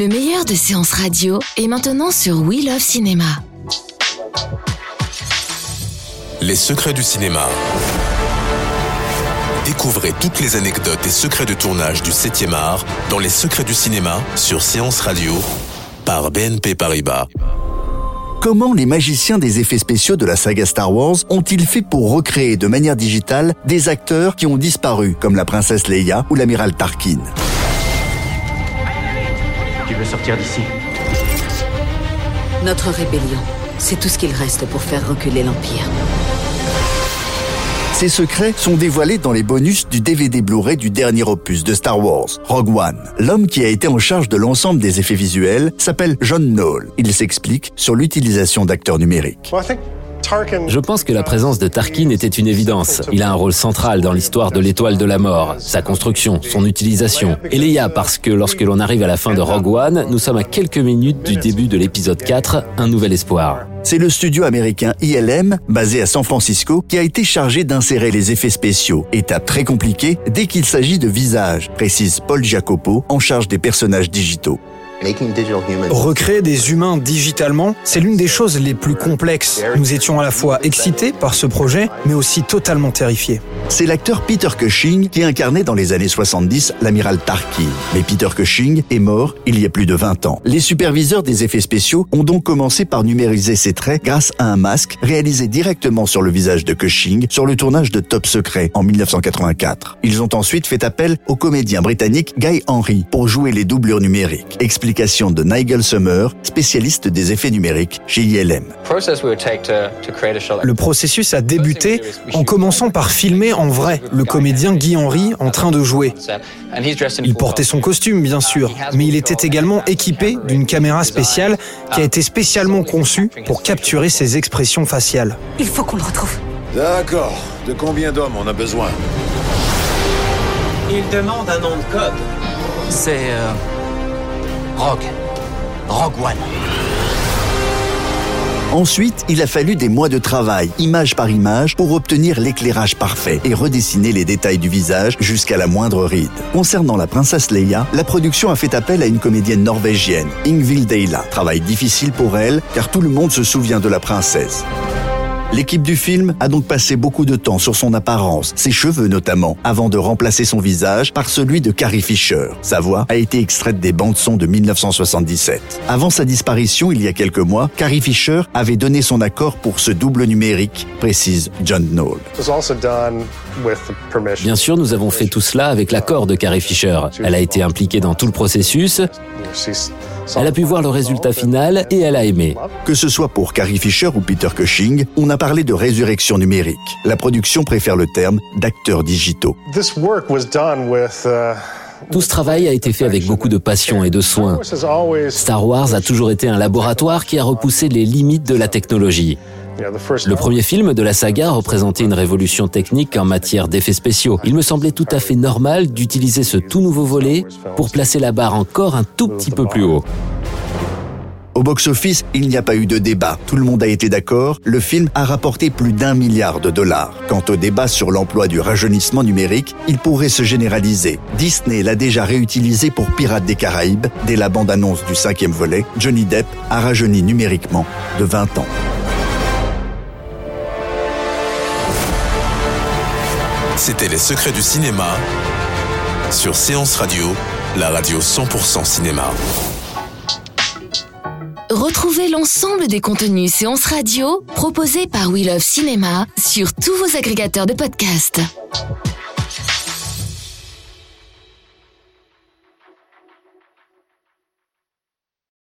Le meilleur de séances radio est maintenant sur We Love Cinéma. Les secrets du cinéma. Découvrez toutes les anecdotes et secrets de tournage du 7e art dans Les secrets du cinéma sur Séance Radio par BNP Paribas. Comment les magiciens des effets spéciaux de la saga Star Wars ont-ils fait pour recréer de manière digitale des acteurs qui ont disparu, comme la princesse Leia ou l'amiral Tarkin? Veux sortir d'ici Notre rébellion, c'est tout ce qu'il reste pour faire reculer l'Empire. Ces secrets sont dévoilés dans les bonus du DVD Blu-ray du dernier opus de Star Wars, Rogue One. L'homme qui a été en charge de l'ensemble des effets visuels s'appelle John Knoll. Il s'explique sur l'utilisation d'acteurs numériques. Je pense que la présence de Tarkin était une évidence. Il a un rôle central dans l'histoire de l'étoile de la mort, sa construction, son utilisation. Et Leia, parce que lorsque l'on arrive à la fin de Rogue One, nous sommes à quelques minutes du début de l'épisode 4, Un Nouvel Espoir. C'est le studio américain ILM, basé à San Francisco, qui a été chargé d'insérer les effets spéciaux. Étape très compliquée dès qu'il s'agit de visages, précise Paul Jacopo, en charge des personnages digitaux. Recréer des humains digitalement, c'est l'une des choses les plus complexes. Nous étions à la fois excités par ce projet, mais aussi totalement terrifiés. C'est l'acteur Peter Cushing qui incarnait dans les années 70 l'amiral Tarkin. Mais Peter Cushing est mort il y a plus de 20 ans. Les superviseurs des effets spéciaux ont donc commencé par numériser ses traits grâce à un masque réalisé directement sur le visage de Cushing sur le tournage de Top Secret en 1984. Ils ont ensuite fait appel au comédien britannique Guy Henry pour jouer les doublures numériques. De Nigel Summer, spécialiste des effets numériques chez ILM. Le processus a débuté en commençant par filmer en vrai le comédien Guy Henry en train de jouer. Il portait son costume, bien sûr, mais il était également équipé d'une caméra spéciale qui a été spécialement conçue pour capturer ses expressions faciales. Il faut qu'on le retrouve. D'accord. De combien d'hommes on a besoin? Il demande un nom de code. C'est... Euh... Rogue. Rogue One. Ensuite, il a fallu des mois de travail, image par image, pour obtenir l'éclairage parfait et redessiner les détails du visage jusqu'à la moindre ride. Concernant la princesse Leia, la production a fait appel à une comédienne norvégienne, Ingvild Deila. Travail difficile pour elle, car tout le monde se souvient de la princesse. L'équipe du film a donc passé beaucoup de temps sur son apparence, ses cheveux notamment, avant de remplacer son visage par celui de Carrie Fisher. Sa voix a été extraite des bandes son de 1977. Avant sa disparition il y a quelques mois, Carrie Fisher avait donné son accord pour ce double numérique, précise John Knoll. Bien sûr, nous avons fait tout cela avec l'accord de Carrie Fisher. Elle a été impliquée dans tout le processus. Elle a pu voir le résultat final et elle a aimé. Que ce soit pour Carrie Fisher ou Peter Cushing, on a parlé de résurrection numérique. La production préfère le terme d'acteurs digitaux. Tout ce travail a été fait avec beaucoup de passion et de soin. Star Wars a toujours été un laboratoire qui a repoussé les limites de la technologie. Le premier film de la saga représentait une révolution technique en matière d'effets spéciaux. Il me semblait tout à fait normal d'utiliser ce tout nouveau volet pour placer la barre encore un tout petit peu plus haut. Au box-office, il n'y a pas eu de débat. Tout le monde a été d'accord. Le film a rapporté plus d'un milliard de dollars. Quant au débat sur l'emploi du rajeunissement numérique, il pourrait se généraliser. Disney l'a déjà réutilisé pour Pirates des Caraïbes. Dès la bande-annonce du cinquième volet, Johnny Depp a rajeuni numériquement de 20 ans. C'était Les Secrets du cinéma sur Séance Radio, la radio 100% cinéma. Retrouvez l'ensemble des contenus séances radio proposés par We Love Cinéma sur tous vos agrégateurs de podcasts.